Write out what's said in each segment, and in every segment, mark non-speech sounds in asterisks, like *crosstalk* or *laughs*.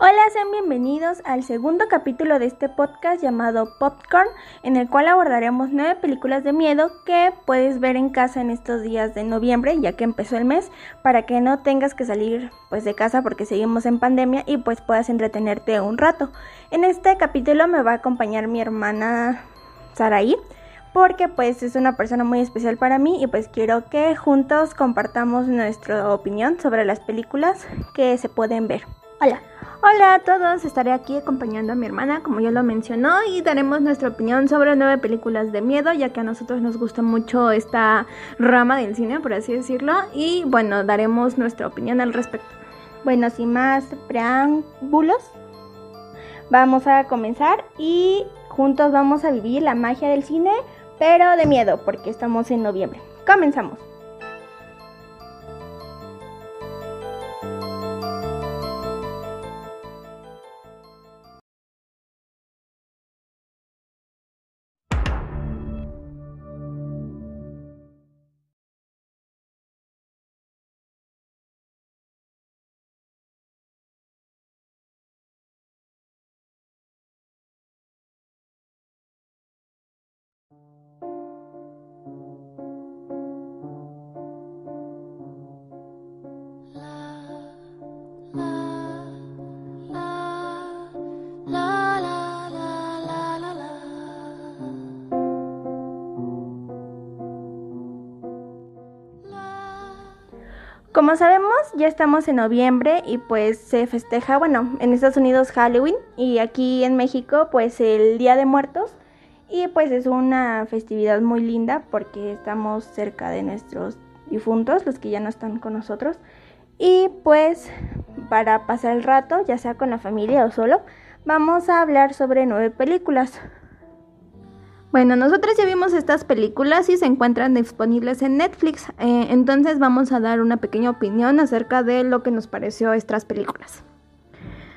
Hola, sean bienvenidos al segundo capítulo de este podcast llamado Popcorn, en el cual abordaremos nueve películas de miedo que puedes ver en casa en estos días de noviembre, ya que empezó el mes, para que no tengas que salir pues de casa porque seguimos en pandemia y pues puedas entretenerte un rato. En este capítulo me va a acompañar mi hermana Saraí porque pues es una persona muy especial para mí y pues quiero que juntos compartamos nuestra opinión sobre las películas que se pueden ver. Hola. Hola a todos, estaré aquí acompañando a mi hermana, como ya lo mencionó, y daremos nuestra opinión sobre nueve películas de miedo, ya que a nosotros nos gusta mucho esta rama del cine, por así decirlo, y bueno, daremos nuestra opinión al respecto. Bueno, sin más preámbulos, vamos a comenzar y juntos vamos a vivir la magia del cine, pero de miedo, porque estamos en noviembre. Comenzamos. Como sabemos, ya estamos en noviembre y pues se festeja, bueno, en Estados Unidos Halloween y aquí en México pues el Día de Muertos y pues es una festividad muy linda porque estamos cerca de nuestros difuntos, los que ya no están con nosotros. Y pues para pasar el rato, ya sea con la familia o solo, vamos a hablar sobre nueve películas. Bueno, nosotros ya vimos estas películas y se encuentran disponibles en Netflix, eh, entonces vamos a dar una pequeña opinión acerca de lo que nos pareció estas películas.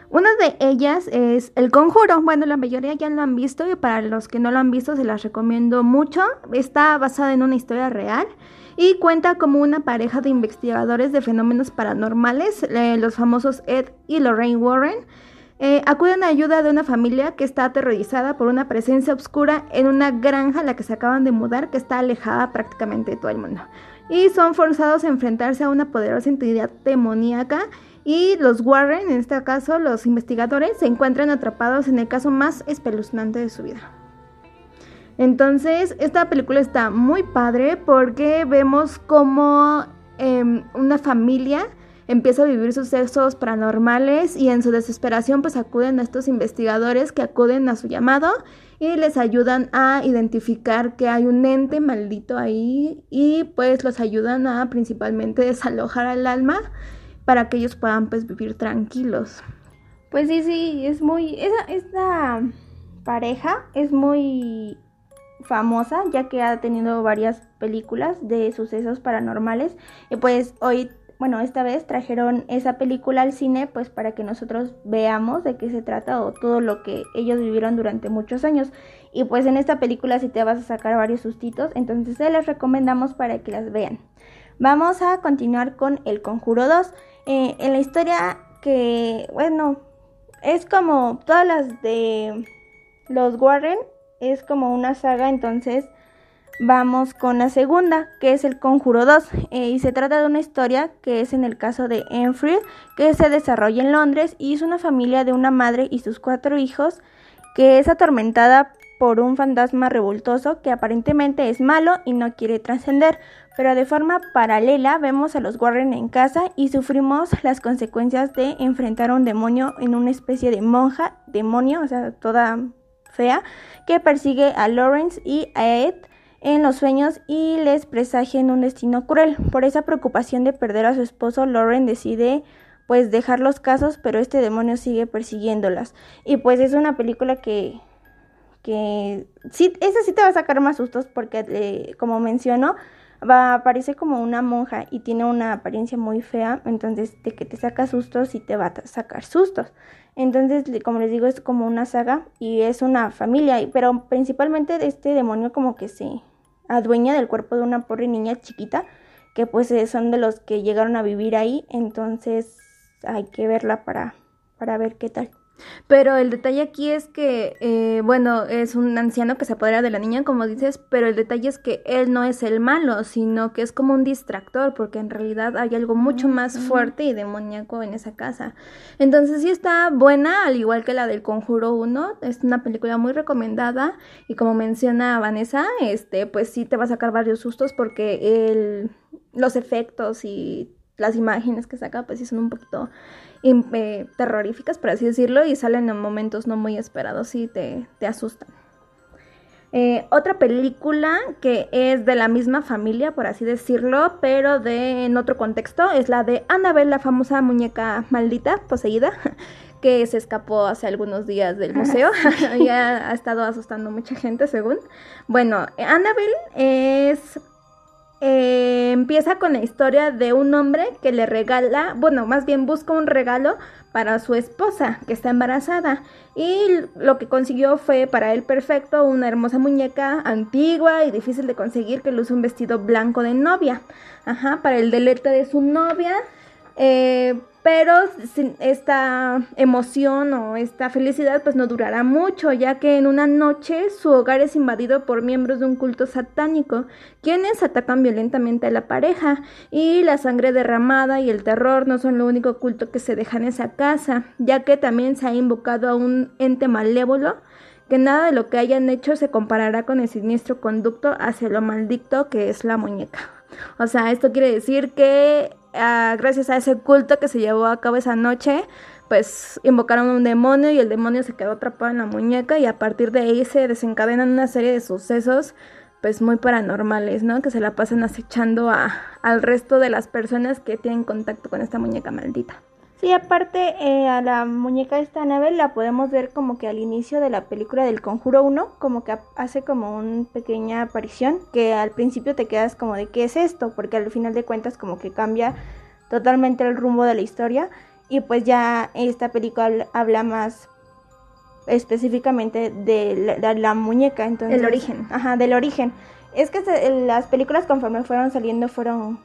Una de ellas es El Conjuro. Bueno, la mayoría ya lo han visto y para los que no lo han visto se las recomiendo mucho. Está basada en una historia real y cuenta como una pareja de investigadores de fenómenos paranormales, eh, los famosos Ed y Lorraine Warren eh, acuden a ayuda de una familia que está aterrorizada por una presencia oscura en una granja a la que se acaban de mudar que está alejada prácticamente de todo el mundo. Y son forzados a enfrentarse a una poderosa entidad demoníaca y los Warren, en este caso los investigadores, se encuentran atrapados en el caso más espeluznante de su vida. Entonces, esta película está muy padre porque vemos como em, una familia empieza a vivir sucesos paranormales y en su desesperación pues acuden a estos investigadores que acuden a su llamado y les ayudan a identificar que hay un ente maldito ahí y pues los ayudan a principalmente desalojar al alma para que ellos puedan pues vivir tranquilos. Pues sí, sí, es muy... Esa, esta pareja es muy famosa ya que ha tenido varias películas de sucesos paranormales y pues hoy bueno, esta vez trajeron esa película al cine pues para que nosotros veamos de qué se trata o todo lo que ellos vivieron durante muchos años. Y pues en esta película sí te vas a sacar varios sustitos, entonces se les recomendamos para que las vean. Vamos a continuar con El Conjuro 2. Eh, en la historia que, bueno, es como todas las de los Warren, es como una saga, entonces Vamos con la segunda, que es el Conjuro 2, eh, y se trata de una historia que es en el caso de Enfield, que se desarrolla en Londres y es una familia de una madre y sus cuatro hijos que es atormentada por un fantasma revoltoso que aparentemente es malo y no quiere trascender, pero de forma paralela vemos a los Warren en casa y sufrimos las consecuencias de enfrentar a un demonio en una especie de monja, demonio, o sea, toda fea, que persigue a Lawrence y a Ed en los sueños y les presagian un destino cruel. Por esa preocupación de perder a su esposo, Lauren decide pues dejar los casos, pero este demonio sigue persiguiéndolas. Y pues es una película que que sí, esa sí te va a sacar más sustos porque eh, como menciono, va aparece como una monja y tiene una apariencia muy fea, entonces de que te saca sustos y te va a sacar sustos. Entonces, como les digo, es como una saga y es una familia, pero principalmente de este demonio como que se adueña del cuerpo de una pobre niña chiquita, que pues eh, son de los que llegaron a vivir ahí, entonces hay que verla para, para ver qué tal. Pero el detalle aquí es que, eh, bueno, es un anciano que se apodera de la niña, como dices, pero el detalle es que él no es el malo, sino que es como un distractor, porque en realidad hay algo mucho más fuerte y demoníaco en esa casa. Entonces sí está buena, al igual que la del Conjuro 1, es una película muy recomendada y como menciona Vanessa, este, pues sí te va a sacar varios sustos porque el, los efectos y las imágenes que saca pues sí son un poquito eh, terroríficas, por así decirlo, y salen en momentos no muy esperados y te, te asustan. Eh, otra película que es de la misma familia, por así decirlo, pero de en otro contexto, es la de Annabelle, la famosa muñeca maldita, poseída, *laughs* que se escapó hace algunos días del museo. *laughs* ya ha estado asustando mucha gente, según. Bueno, Annabelle es eh, empieza con la historia de un hombre que le regala, bueno, más bien busca un regalo para su esposa que está embarazada y lo que consiguió fue para él perfecto una hermosa muñeca antigua y difícil de conseguir que luce un vestido blanco de novia, ajá, para el deleite de su novia. Eh, pero esta emoción o esta felicidad pues no durará mucho, ya que en una noche su hogar es invadido por miembros de un culto satánico, quienes atacan violentamente a la pareja, y la sangre derramada y el terror no son lo único culto que se deja en esa casa, ya que también se ha invocado a un ente malévolo, que nada de lo que hayan hecho se comparará con el siniestro conducto hacia lo maldicto que es la muñeca. O sea, esto quiere decir que gracias a ese culto que se llevó a cabo esa noche, pues invocaron un demonio y el demonio se quedó atrapado en la muñeca y a partir de ahí se desencadenan una serie de sucesos pues muy paranormales, ¿no? Que se la pasan acechando a, al resto de las personas que tienen contacto con esta muñeca maldita. Sí, aparte eh, a la muñeca de esta nave la podemos ver como que al inicio de la película del Conjuro 1, como que hace como una pequeña aparición, que al principio te quedas como de qué es esto, porque al final de cuentas como que cambia totalmente el rumbo de la historia y pues ya esta película habla más específicamente de la, muñeca, entonces... El origen. Ajá, del origen. Es que las películas conforme fueron saliendo fueron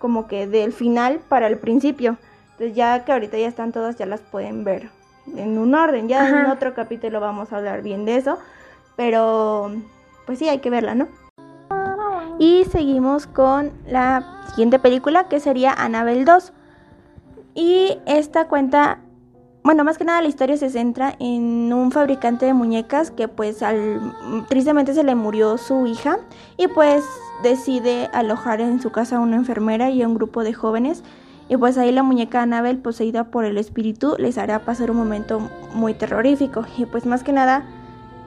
como que del final para el principio. Entonces ya que ahorita ya están todas, ya las pueden ver en un orden. Ya en otro capítulo vamos a hablar bien de eso. Pero pues sí, hay que verla, ¿no? Y seguimos con la siguiente película que sería Annabelle 2. Y esta cuenta, bueno, más que nada la historia se centra en un fabricante de muñecas que pues al, tristemente se le murió su hija y pues decide alojar en su casa a una enfermera y a un grupo de jóvenes y pues ahí la muñeca Annabel, poseída por el espíritu, les hará pasar un momento muy terrorífico. Y pues más que nada,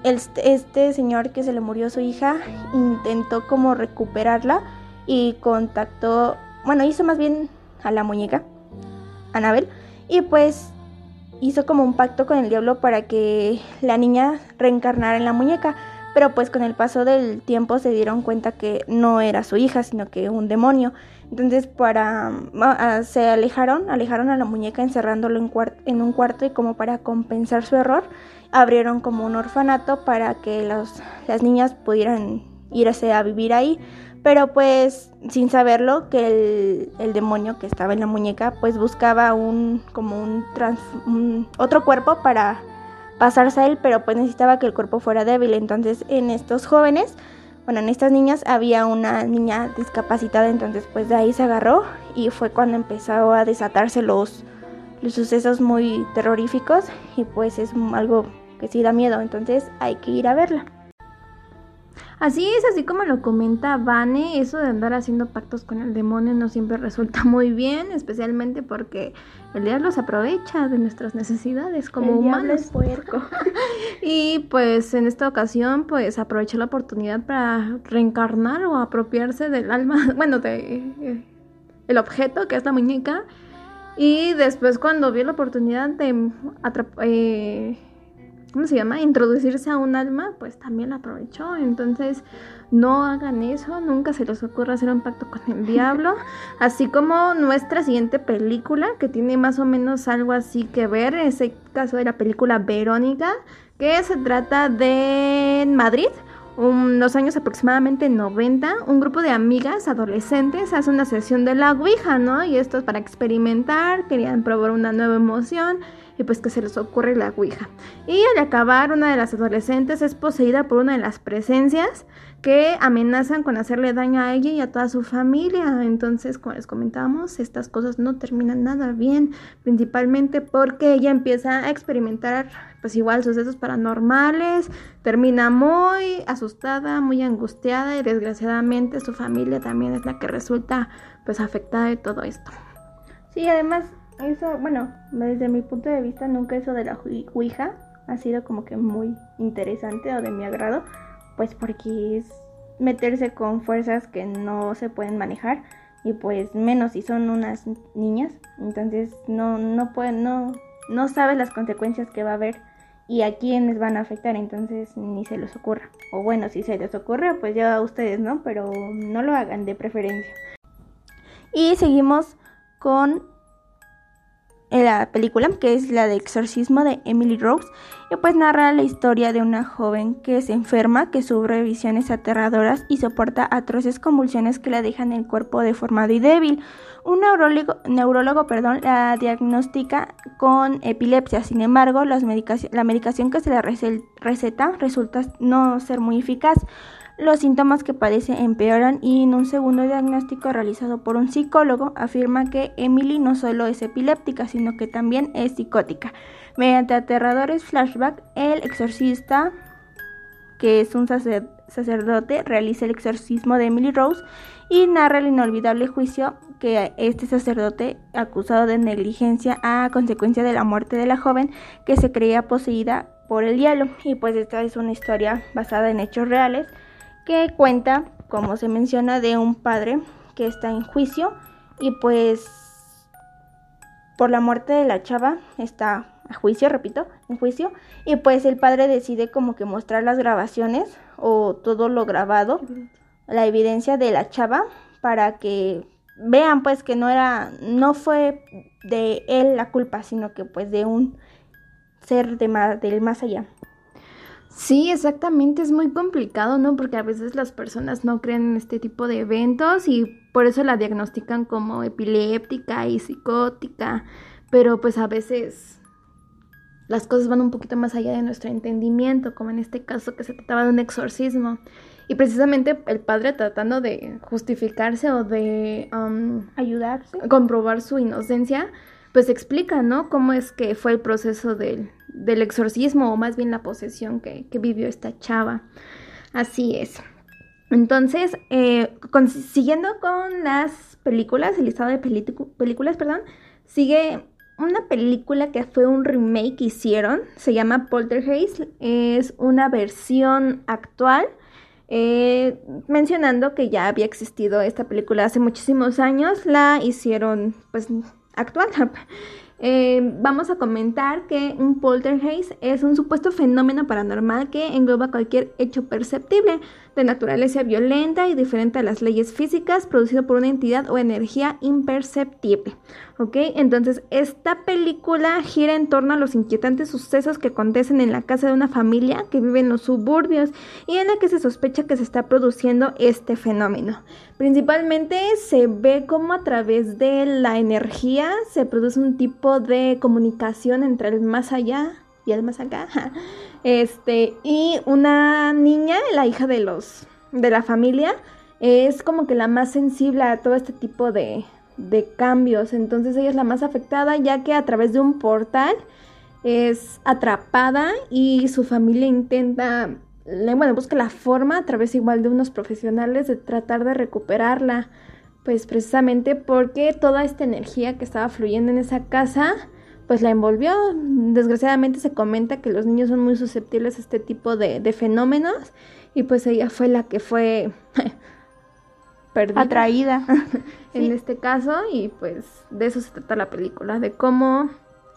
este señor que se le murió su hija intentó como recuperarla y contactó, bueno, hizo más bien a la muñeca, Annabel, y pues hizo como un pacto con el diablo para que la niña reencarnara en la muñeca. Pero pues con el paso del tiempo se dieron cuenta que no era su hija, sino que un demonio. Entonces para ah, se alejaron, alejaron a la muñeca encerrándolo en, en, un cuarto y como para compensar su error, abrieron como un orfanato para que las niñas pudieran irse a vivir ahí. Pero pues sin saberlo que el, demonio que estaba en la muñeca pues buscaba un como un otro cuerpo para pasarse a él, pero pues necesitaba que el cuerpo fuera débil. Entonces en estos jóvenes bueno, en estas niñas había una niña discapacitada, entonces pues de ahí se agarró y fue cuando empezó a desatarse los, los sucesos muy terroríficos y pues es algo que sí da miedo, entonces hay que ir a verla. Así es, así como lo comenta Vane, eso de andar haciendo pactos con el demonio no siempre *laughs* resulta muy bien, especialmente porque el diablo se aprovecha de nuestras necesidades como el humanos. Es puerco. *laughs* y pues en esta ocasión pues aprovechó la oportunidad para reencarnar o apropiarse del alma, *laughs* bueno, de eh, el objeto que es la muñeca. Y después cuando vio la oportunidad de eh, ¿cómo se llama? Introducirse a un alma, pues también aprovechó. Entonces, no hagan eso, nunca se les ocurra hacer un pacto con el diablo. *laughs* Así como nuestra siguiente película, que tiene más o menos algo así que ver, en ese caso de la película Verónica, que se trata de Madrid. Unos años aproximadamente 90, un grupo de amigas adolescentes hace una sesión de la Ouija, ¿no? Y esto es para experimentar, querían probar una nueva emoción y pues que se les ocurre la Ouija. Y al acabar, una de las adolescentes es poseída por una de las presencias que amenazan con hacerle daño a ella y a toda su familia. Entonces, como les comentábamos, estas cosas no terminan nada bien, principalmente porque ella empieza a experimentar pues igual sucesos paranormales, termina muy asustada, muy angustiada y desgraciadamente su familia también es la que resulta pues afectada de todo esto. Sí, además eso, bueno, desde mi punto de vista nunca eso de la Ouija ha sido como que muy interesante o de mi agrado, pues porque es meterse con fuerzas que no se pueden manejar y pues menos si son unas niñas, entonces no no pueden no no sabes las consecuencias que va a haber y a quiénes van a afectar, entonces ni se les ocurra. O bueno, si se les ocurre, pues ya a ustedes, ¿no? Pero no lo hagan de preferencia. Y seguimos con la película, que es la de exorcismo de Emily Rose, y pues narra la historia de una joven que se enferma, que sufre visiones aterradoras y soporta atroces convulsiones que la dejan el cuerpo deformado y débil. Un neurólogo, neurólogo perdón, la diagnostica con epilepsia, sin embargo, la medicación que se le receta resulta no ser muy eficaz. Los síntomas que padece empeoran y en un segundo diagnóstico realizado por un psicólogo afirma que Emily no solo es epiléptica, sino que también es psicótica. Mediante aterradores flashbacks, el exorcista, que es un sacerdote, realiza el exorcismo de Emily Rose y narra el inolvidable juicio que este sacerdote, acusado de negligencia a consecuencia de la muerte de la joven que se creía poseída por el hielo. Y pues esta es una historia basada en hechos reales que cuenta, como se menciona, de un padre que está en juicio y pues por la muerte de la chava está a juicio, repito, en juicio, y pues el padre decide como que mostrar las grabaciones o todo lo grabado, la evidencia de la chava para que vean pues que no era no fue de él la culpa, sino que pues de un ser de más, del más allá. Sí, exactamente, es muy complicado, ¿no? Porque a veces las personas no creen en este tipo de eventos y por eso la diagnostican como epiléptica y psicótica, pero pues a veces las cosas van un poquito más allá de nuestro entendimiento, como en este caso que se trataba de un exorcismo. Y precisamente el padre tratando de justificarse o de um, ayudarse, comprobar su inocencia, pues explica, ¿no? Cómo es que fue el proceso del, del exorcismo o más bien la posesión que, vivió esta chava. Así es. Entonces, eh, siguiendo con las películas, el listado de películas, perdón, sigue una película que fue un remake que hicieron, se llama Poltergeist, es una versión actual, eh, mencionando que ya había existido esta película hace muchísimos años, la hicieron pues actual. *laughs* Eh, vamos a comentar que un poltergeist es un supuesto fenómeno paranormal que engloba cualquier hecho perceptible de naturaleza violenta y diferente a las leyes físicas producido por una entidad o energía imperceptible. ¿Ok? Entonces, esta película gira en torno a los inquietantes sucesos que acontecen en la casa de una familia que vive en los suburbios y en la que se sospecha que se está produciendo este fenómeno. Principalmente se ve como a través de la energía se produce un tipo de comunicación entre el más allá más acá. *laughs* Este, y una niña, la hija de los de la familia, es como que la más sensible a todo este tipo de, de cambios. Entonces ella es la más afectada ya que a través de un portal es atrapada y su familia intenta, bueno, busca la forma a través igual de unos profesionales de tratar de recuperarla. Pues precisamente porque toda esta energía que estaba fluyendo en esa casa, pues la envolvió. Desgraciadamente se comenta que los niños son muy susceptibles a este tipo de, de fenómenos y pues ella fue la que fue *laughs* atraída *laughs* en este caso y pues de eso se trata la película, de cómo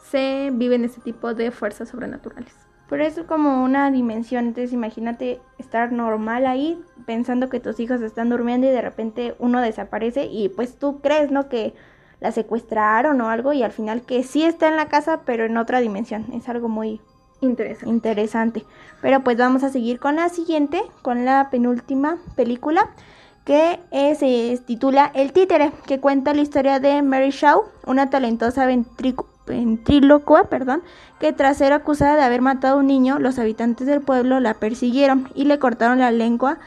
se viven este tipo de fuerzas sobrenaturales. Pero es como una dimensión, entonces imagínate estar normal ahí pensando que tus hijos están durmiendo y de repente uno desaparece y pues tú crees, ¿no? Que la secuestraron o algo y al final que sí está en la casa pero en otra dimensión. Es algo muy interesante. interesante. Pero pues vamos a seguir con la siguiente, con la penúltima película que se titula El títere, que cuenta la historia de Mary Shaw, una talentosa ventrílocua, perdón, que tras ser acusada de haber matado a un niño, los habitantes del pueblo la persiguieron y le cortaron la lengua,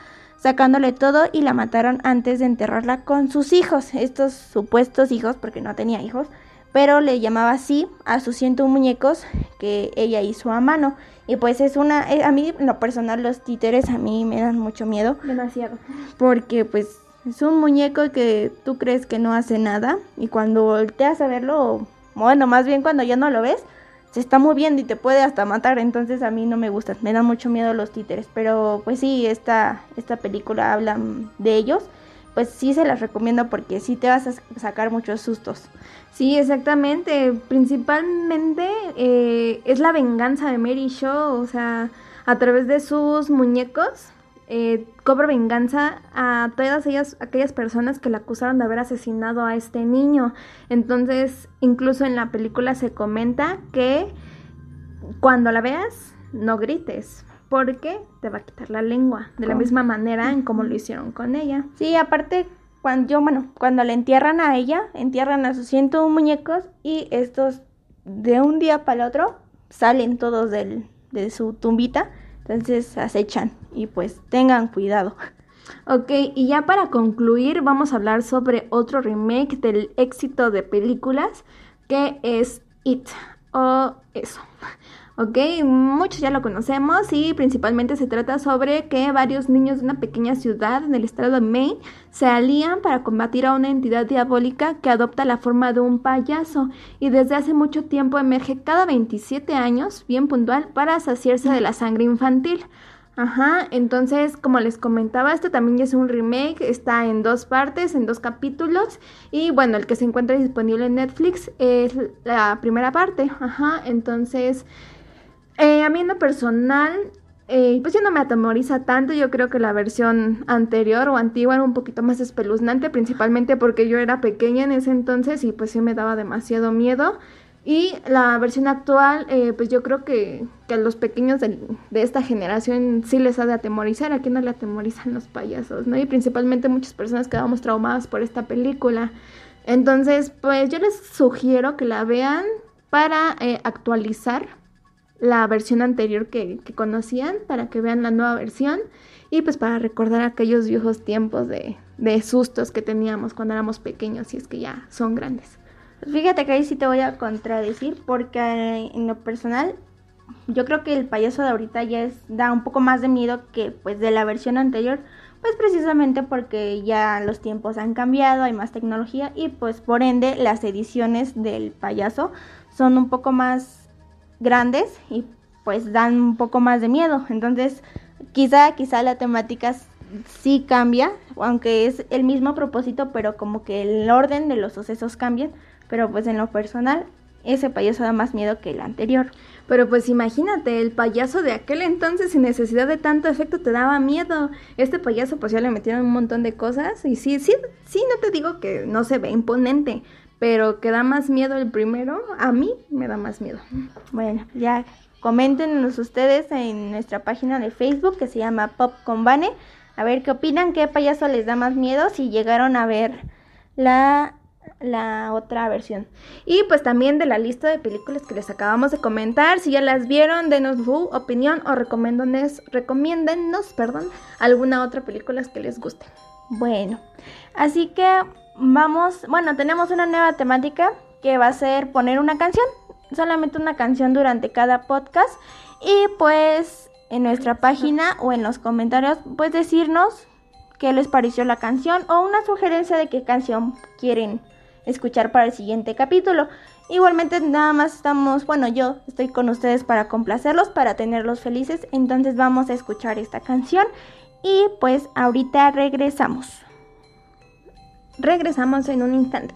sacándole todo y la mataron antes de enterrarla con sus hijos, estos supuestos hijos, porque no tenía hijos, pero le llamaba así a sus 101 muñecos que ella hizo a mano. Y pues es una, eh, a mí en lo personal los títeres a mí me dan mucho miedo. Demasiado. Porque pues es un muñeco que tú crees que no hace nada y cuando volteas a verlo, bueno, más bien cuando ya no lo ves, se está moviendo y te puede hasta matar, entonces a mí no me gustan, me dan mucho miedo los títeres, pero pues sí, esta, esta película habla de ellos, pues sí se las recomiendo porque sí te vas a sacar muchos sustos. Sí, exactamente, principalmente eh, es la venganza de Mary Shaw, o sea, a través de sus muñecos eh, cobra venganza a todas ellas, aquellas personas que la acusaron de haber asesinado a este niño. Entonces, incluso en la película se comenta que cuando la veas, no grites, porque te va a quitar la lengua, de la misma manera en como lo hicieron con ella. Sí, aparte, cuando yo, bueno, cuando le entierran a ella, entierran a sus 101 muñecos y estos de un día para el otro salen todos del, de su tumbita entonces acechan y pues tengan cuidado. Ok, y ya para concluir vamos a hablar sobre otro remake del éxito de películas que es It o eso. Ok, muchos ya lo conocemos y principalmente se trata sobre que varios niños de una pequeña ciudad en el estado de Maine se alían para combatir a una entidad diabólica que adopta la forma de un payaso y desde hace mucho tiempo emerge cada 27 años, bien puntual, para saciarse de la sangre infantil. Ajá, entonces como les comentaba, este también es un remake, está en dos partes, en dos capítulos y bueno, el que se encuentra disponible en Netflix es la primera parte, ajá, entonces eh, a mí en lo personal, eh, pues ya no me atemoriza tanto. Yo creo que la versión anterior o antigua era un poquito más espeluznante, principalmente porque yo era pequeña en ese entonces y pues sí me daba demasiado miedo. Y la versión actual, eh, pues yo creo que, que, a los pequeños de, de, esta generación sí les ha de atemorizar. ¿A quién no le atemorizan los payasos? ¿no? Y principalmente muchas personas quedamos traumadas por esta película. Entonces, pues yo les sugiero que la vean para actualizar la versión anterior que, conocían para que vean la nueva versión y pues para recordar aquellos viejos tiempos de, sustos que teníamos cuando éramos pequeños y es que ya son grandes. Fíjate que ahí sí te voy a contradecir porque en lo personal yo creo que el payaso de ahorita ya es, da un poco más de miedo que pues de la versión anterior, pues precisamente porque ya los tiempos han cambiado, hay más tecnología y pues por ende las ediciones del payaso son un poco más grandes y pues dan un poco más de miedo. Entonces, quizá, quizá la temática sí cambia, aunque es el mismo propósito, pero como que el orden de los sucesos cambian. Pero pues en lo personal, ese payaso da más miedo que el anterior. Pero pues imagínate, el payaso de aquel entonces sin necesidad de tanto efecto te daba miedo. Este payaso pues ya le metieron un montón de cosas y sí, sí, sí, no te digo que no se ve imponente, pero que da más miedo el primero, a mí me da más miedo. Bueno, ya coméntenos ustedes en nuestra página de Facebook que se llama Pop con Bane. A ver qué opinan, qué payaso les da más miedo si llegaron a ver la, la otra versión. Y pues también de la lista de películas que les acabamos de comentar, si ya las vieron, denos su opinión o recomiéndennos, perdón, alguna otra película que les guste. Bueno, así que vamos, bueno, tenemos una nueva temática que va a ser poner una canción, solamente una canción durante cada podcast y pues en nuestra página o en los comentarios pues decirnos qué les pareció la canción o una sugerencia de qué canción quieren escuchar para el siguiente capítulo. Igualmente nada más estamos, bueno, yo estoy con ustedes para complacerlos, para tenerlos felices, entonces vamos a escuchar esta canción y pues ahorita regresamos. Regresamos en un instante.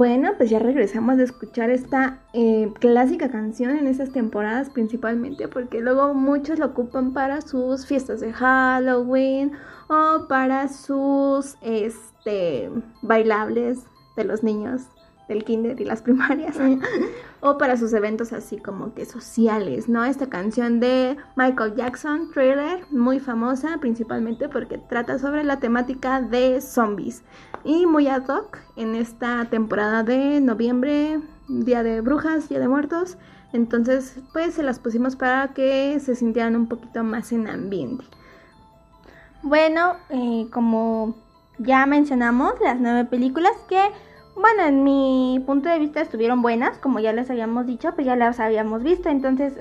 Bueno, pues ya regresamos de escuchar esta eh, clásica canción en esas temporadas principalmente porque luego muchos lo ocupan para sus fiestas de Halloween o para sus este, bailables de los niños del kinder y las primarias *laughs* o para sus eventos así como que sociales, ¿no? Esta canción de Michael Jackson, Thriller, muy famosa principalmente porque trata sobre la temática de zombies y muy ad hoc en esta temporada de noviembre, Día de Brujas, Día de Muertos. Entonces, pues se las pusimos para que se sintieran un poquito más en ambiente. Bueno, eh, como ya mencionamos, las nueve películas que bueno, en mi punto de vista estuvieron buenas, como ya les habíamos dicho, pues ya las habíamos visto, entonces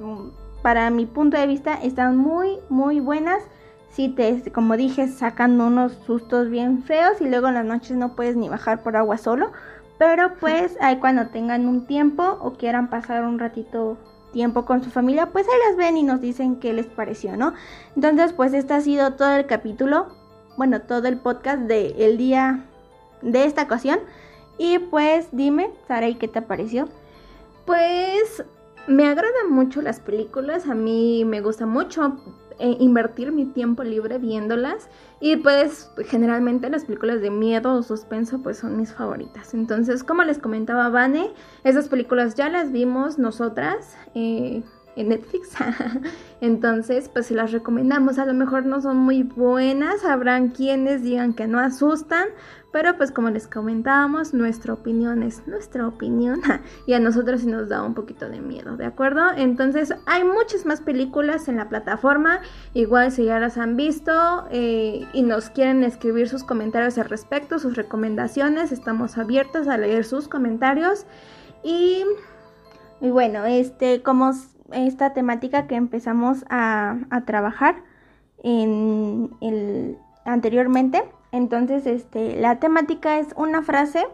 mm, para mi punto de vista están muy, muy buenas. Si te, como dije, sacan unos sustos bien feos y luego en las noches no puedes ni bajar por agua solo. Pero pues ahí cuando tengan un tiempo o quieran pasar un ratito tiempo con su familia, pues ahí las ven y nos dicen qué les pareció, ¿no? Entonces, pues este ha sido todo el capítulo, bueno, todo el podcast del el día de esta ocasión. Y pues dime, Saray, ¿qué te pareció? Pues me agradan mucho las películas, a mí me gusta mucho eh, invertir mi tiempo libre viéndolas y pues generalmente las películas de miedo o suspenso pues son mis favoritas. Entonces como les comentaba Vane, esas películas ya las vimos nosotras. Eh, en Netflix. *laughs* Entonces, pues se las recomendamos. A lo mejor no son muy buenas, habrán quienes digan que no asustan, pero pues como les comentábamos, nuestra opinión es nuestra opinión *laughs* y a nosotros sí nos da un poquito de miedo, ¿de acuerdo? Entonces hay muchas más películas en la plataforma, igual si ya las han visto eh, y nos quieren escribir sus comentarios al respecto, sus recomendaciones, estamos abiertos a leer sus comentarios y, y bueno, este como esta temática que empezamos a, a trabajar en el anteriormente entonces, este, la temática es una frase,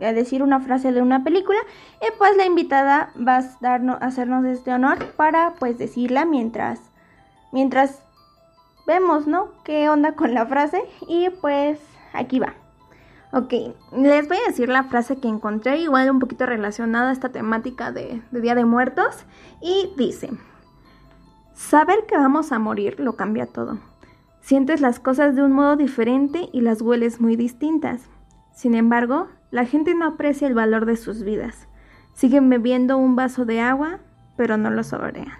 a decir una frase de una película, y pues la invitada va a darnos, hacernos este honor para pues decirla mientras, mientras vemos, ¿no? ¿Qué onda con la frase? Y pues aquí va. Ok, les voy a decir la frase que encontré, igual un poquito relacionada a esta temática de, Día de Muertos, y dice, saber que vamos a morir lo cambia todo. Sientes las cosas de un modo diferente y las hueles muy distintas. Sin embargo, la gente no aprecia el valor de sus vidas. Siguen bebiendo un vaso de agua, pero no lo saborean.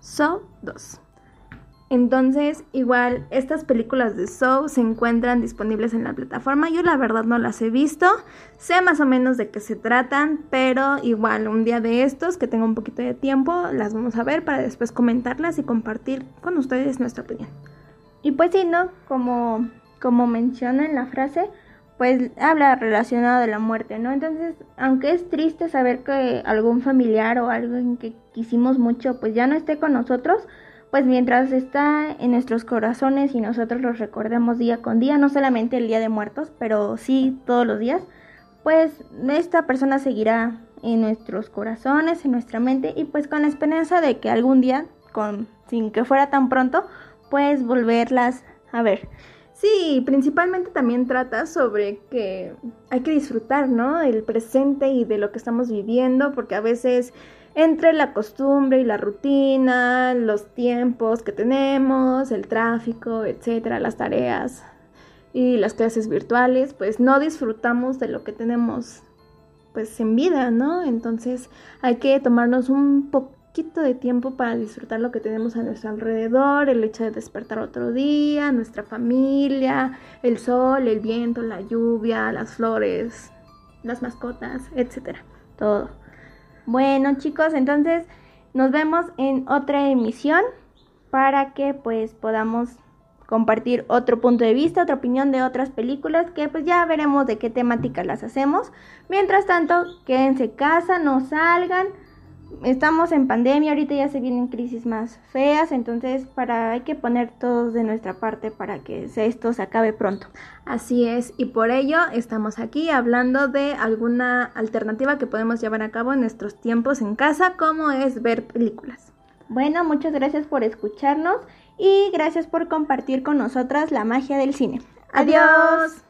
So 2. Entonces, igual, estas películas de Soul se encuentran disponibles en la plataforma. Yo la verdad no las he visto. Sé más o menos de qué se tratan, pero igual, un día de estos, que tengo un poquito de tiempo, las vamos a ver para después comentarlas y compartir con ustedes nuestra opinión. Y pues sí, ¿no? Como, como menciona en la frase, pues habla relacionado de la muerte, ¿no? Entonces, aunque es triste saber que algún familiar o alguien que quisimos mucho, pues ya no esté con nosotros, pues mientras está en nuestros corazones y nosotros los recordemos día con día, no solamente el Día de Muertos, pero sí todos los días, pues esta persona seguirá en nuestros corazones, en nuestra mente y pues con la esperanza de que algún día, con, sin que fuera tan pronto, puedes volverlas a ver. Sí, principalmente también trata sobre que hay que disfrutar, ¿no? El presente y de lo que estamos viviendo, porque a veces entre la costumbre y la rutina, los tiempos que tenemos, el tráfico, etcétera, las tareas y las clases virtuales, pues no disfrutamos de lo que tenemos pues en vida, ¿no? Entonces hay que tomarnos un poco de tiempo para disfrutar lo que tenemos a nuestro alrededor, el hecho de despertar otro día, nuestra familia, el sol, el viento, la lluvia, las flores, las mascotas, etcétera, todo. Bueno, chicos, entonces nos vemos en otra emisión para que pues podamos compartir otro punto de vista, otra opinión de otras películas que pues ya veremos de qué temática las hacemos. Mientras tanto, quédense casa, no salgan estamos en pandemia, ahorita ya se vienen crisis más feas, entonces para hay que poner todos de nuestra parte para que esto se acabe pronto. Así es, y por ello estamos aquí hablando de alguna alternativa que podemos llevar a cabo en nuestros tiempos en casa, como es ver películas. Bueno, muchas gracias por escucharnos y gracias por compartir con nosotras la magia del cine. Adiós.